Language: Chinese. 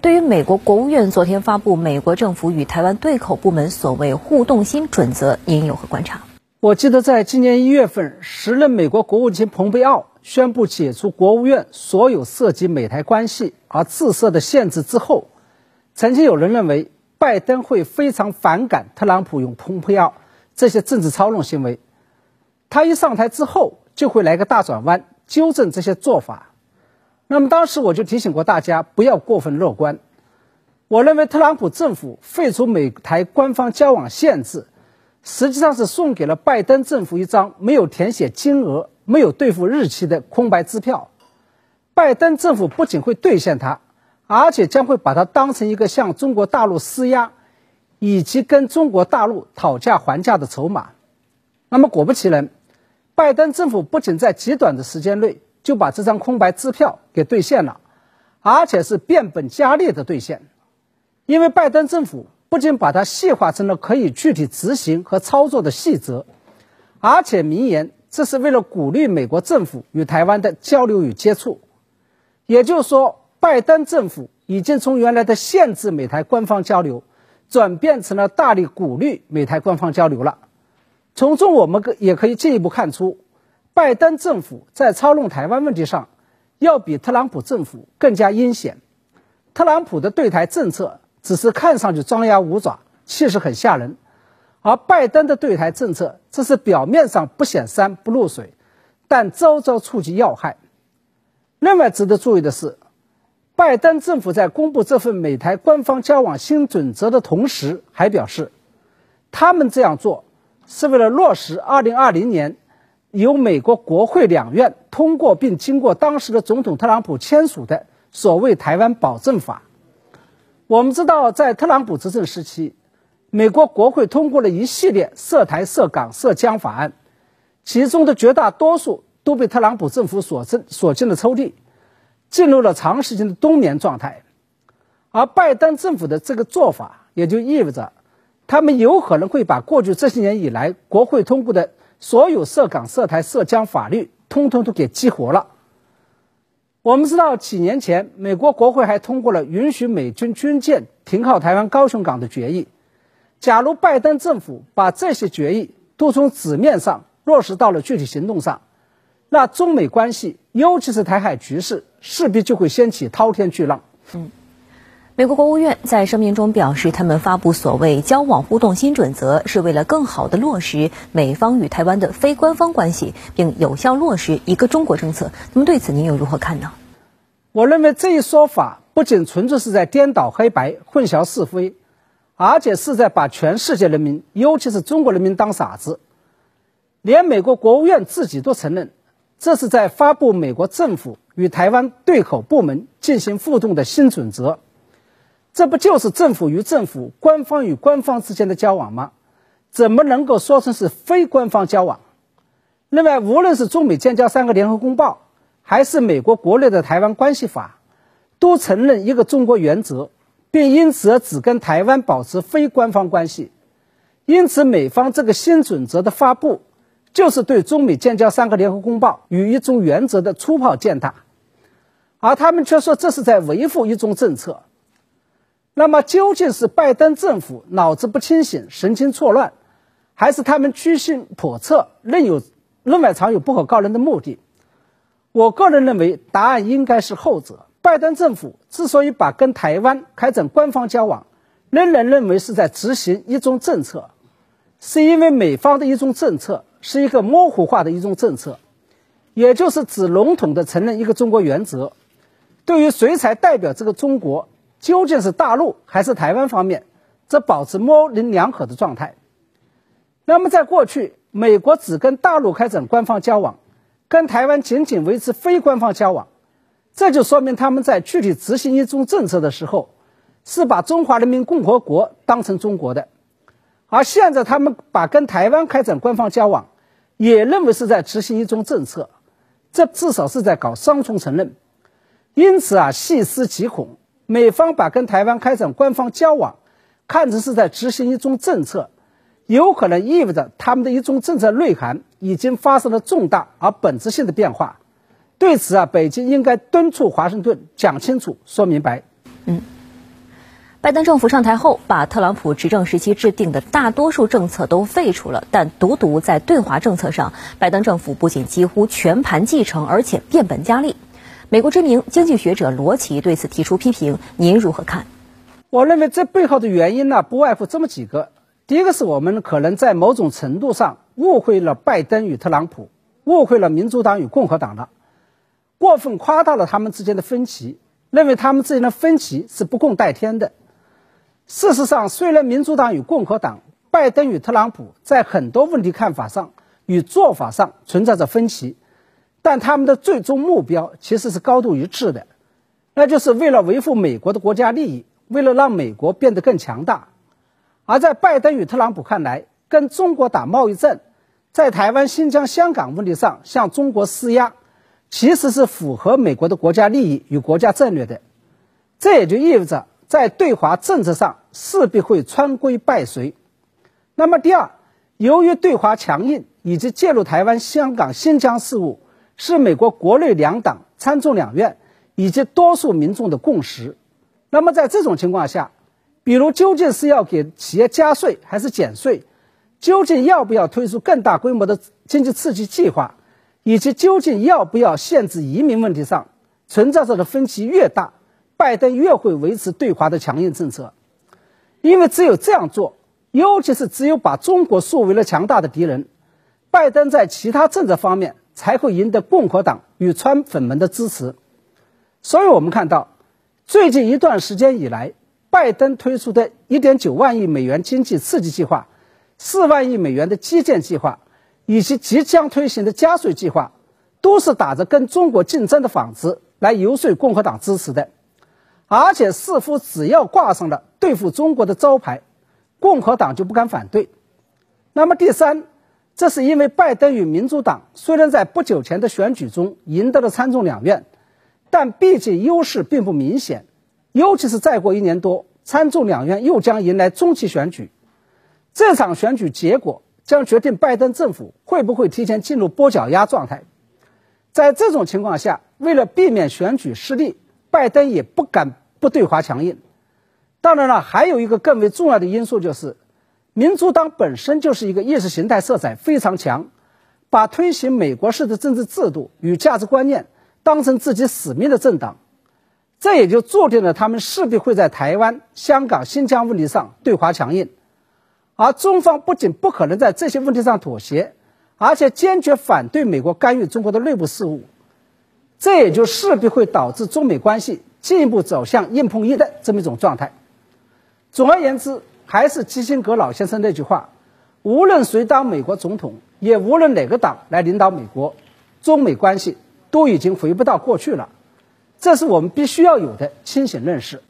对于美国国务院昨天发布美国政府与台湾对口部门所谓互动新准则，您有何观察？我记得在今年一月份，时任美国国务卿蓬佩奥宣布解除国务院所有涉及美台关系而自设的限制之后，曾经有人认为拜登会非常反感特朗普用蓬佩奥这些政治操弄行为，他一上台之后就会来个大转弯，纠正这些做法。那么当时我就提醒过大家不要过分乐观。我认为特朗普政府废除美台官方交往限制，实际上是送给了拜登政府一张没有填写金额、没有兑付日期的空白支票。拜登政府不仅会兑现它，而且将会把它当成一个向中国大陆施压，以及跟中国大陆讨价还价的筹码。那么果不其然，拜登政府不仅在极短的时间内。就把这张空白支票给兑现了，而且是变本加厉的兑现，因为拜登政府不仅把它细化成了可以具体执行和操作的细则，而且明言这是为了鼓励美国政府与台湾的交流与接触。也就是说，拜登政府已经从原来的限制美台官方交流，转变成了大力鼓励美台官方交流了。从中我们也可以进一步看出。拜登政府在操弄台湾问题上，要比特朗普政府更加阴险。特朗普的对台政策只是看上去张牙舞爪，气势很吓人；而拜登的对台政策，这是表面上不显山不露水，但招招触及要害。另外值得注意的是，拜登政府在公布这份美台官方交往新准则的同时，还表示，他们这样做是为了落实二零二零年。由美国国会两院通过并经过当时的总统特朗普签署的所谓《台湾保证法》，我们知道，在特朗普执政时期，美国国会通过了一系列涉台、涉港、涉疆法案，其中的绝大多数都被特朗普政府所进所进了抽屉，进入了长时间的冬眠状态。而拜登政府的这个做法，也就意味着，他们有可能会把过去这些年以来国会通过的。所有涉港、涉台、涉疆法律，通通都给激活了。我们知道，几年前美国国会还通过了允许美军军舰停靠台湾高雄港的决议。假如拜登政府把这些决议都从纸面上落实到了具体行动上，那中美关系，尤其是台海局势，势必就会掀起滔天巨浪。嗯。美国国务院在声明中表示，他们发布所谓交往互动新准则，是为了更好地落实美方与台湾的非官方关系，并有效落实一个中国政策。那么对此您又如何看呢？我认为这一说法不仅纯粹是在颠倒黑白、混淆是非，而且是在把全世界人民，尤其是中国人民当傻子。连美国国务院自己都承认，这是在发布美国政府与台湾对口部门进行互动的新准则。这不就是政府与政府、官方与官方之间的交往吗？怎么能够说成是非官方交往？另外，无论是中美建交三个联合公报，还是美国国内的台湾关系法，都承认一个中国原则，并因此只跟台湾保持非官方关系。因此，美方这个新准则的发布，就是对中美建交三个联合公报与一中原则的粗暴践踏，而他们却说这是在维护一中政策。那么究竟是拜登政府脑子不清醒、神经错乱，还是他们居心叵测、另有另外藏有不可告人的目的？我个人认为，答案应该是后者。拜登政府之所以把跟台湾开展官方交往，仍然认为是在执行一中政策，是因为美方的一中政策是一个模糊化的一中政策，也就是只笼统的承认一个中国原则，对于谁才代表这个中国？究竟是大陆还是台湾方面，则保持模棱两可的状态。那么，在过去，美国只跟大陆开展官方交往，跟台湾仅仅维持非官方交往，这就说明他们在具体执行一中政策的时候，是把中华人民共和国当成中国的。而现在，他们把跟台湾开展官方交往，也认为是在执行一中政策，这至少是在搞双重承认。因此啊，细思极恐。美方把跟台湾开展官方交往，看成是在执行一中政策，有可能意味着他们的一中政策内涵已经发生了重大而本质性的变化。对此啊，北京应该敦促华盛顿讲清楚、说明白。嗯。拜登政府上台后，把特朗普执政时期制定的大多数政策都废除了，但独独在对华政策上，拜登政府不仅几乎全盘继承，而且变本加厉。美国知名经济学者罗奇对此提出批评，您如何看？我认为这背后的原因呢，不外乎这么几个。第一个是我们可能在某种程度上误会了拜登与特朗普，误会了民主党与共和党了，过分夸大了他们之间的分歧，认为他们之间的分歧是不共戴天的。事实上，虽然民主党与共和党、拜登与特朗普在很多问题看法上与做法上存在着分歧，但他们的最终目标其实是高度一致的，那就是为了维护美国的国家利益，为了让美国变得更强大。而在拜登与特朗普看来，跟中国打贸易战，在台湾、新疆、香港问题上向中国施压，其实是符合美国的国家利益与国家战略的。这也就意味着。在对华政策上势必会穿规败随。那么，第二，由于对华强硬以及介入台湾、香港、新疆事务，是美国国内两党、参众两院以及多数民众的共识。那么，在这种情况下，比如究竟是要给企业加税还是减税，究竟要不要推出更大规模的经济刺激计划，以及究竟要不要限制移民问题上，存在着的分歧越大。拜登越会维持对华的强硬政策，因为只有这样做，尤其是只有把中国树为了强大的敌人，拜登在其他政策方面才会赢得共和党与川粉们的支持。所以，我们看到最近一段时间以来，拜登推出的一点九万亿美元经济刺激计划、四万亿美元的基建计划，以及即将推行的加税计划，都是打着跟中国竞争的幌子来游说共和党支持的。而且似乎只要挂上了对付中国的招牌，共和党就不敢反对。那么第三，这是因为拜登与民主党虽然在不久前的选举中赢得了参众两院，但毕竟优势并不明显。尤其是再过一年多，参众两院又将迎来中期选举，这场选举结果将决定拜登政府会不会提前进入跛脚鸭状态。在这种情况下，为了避免选举失利。拜登也不敢不对华强硬。当然了，还有一个更为重要的因素就是，民主党本身就是一个意识形态色彩非常强，把推行美国式的政治制度与价值观念当成自己使命的政党。这也就注定了他们势必会在台湾、香港、新疆问题上对华强硬。而中方不仅不可能在这些问题上妥协，而且坚决反对美国干预中国的内部事务。这也就势必会导致中美关系进一步走向硬碰硬的这么一种状态。总而言之，还是基辛格老先生那句话：无论谁当美国总统，也无论哪个党来领导美国，中美关系都已经回不到过去了。这是我们必须要有的清醒认识。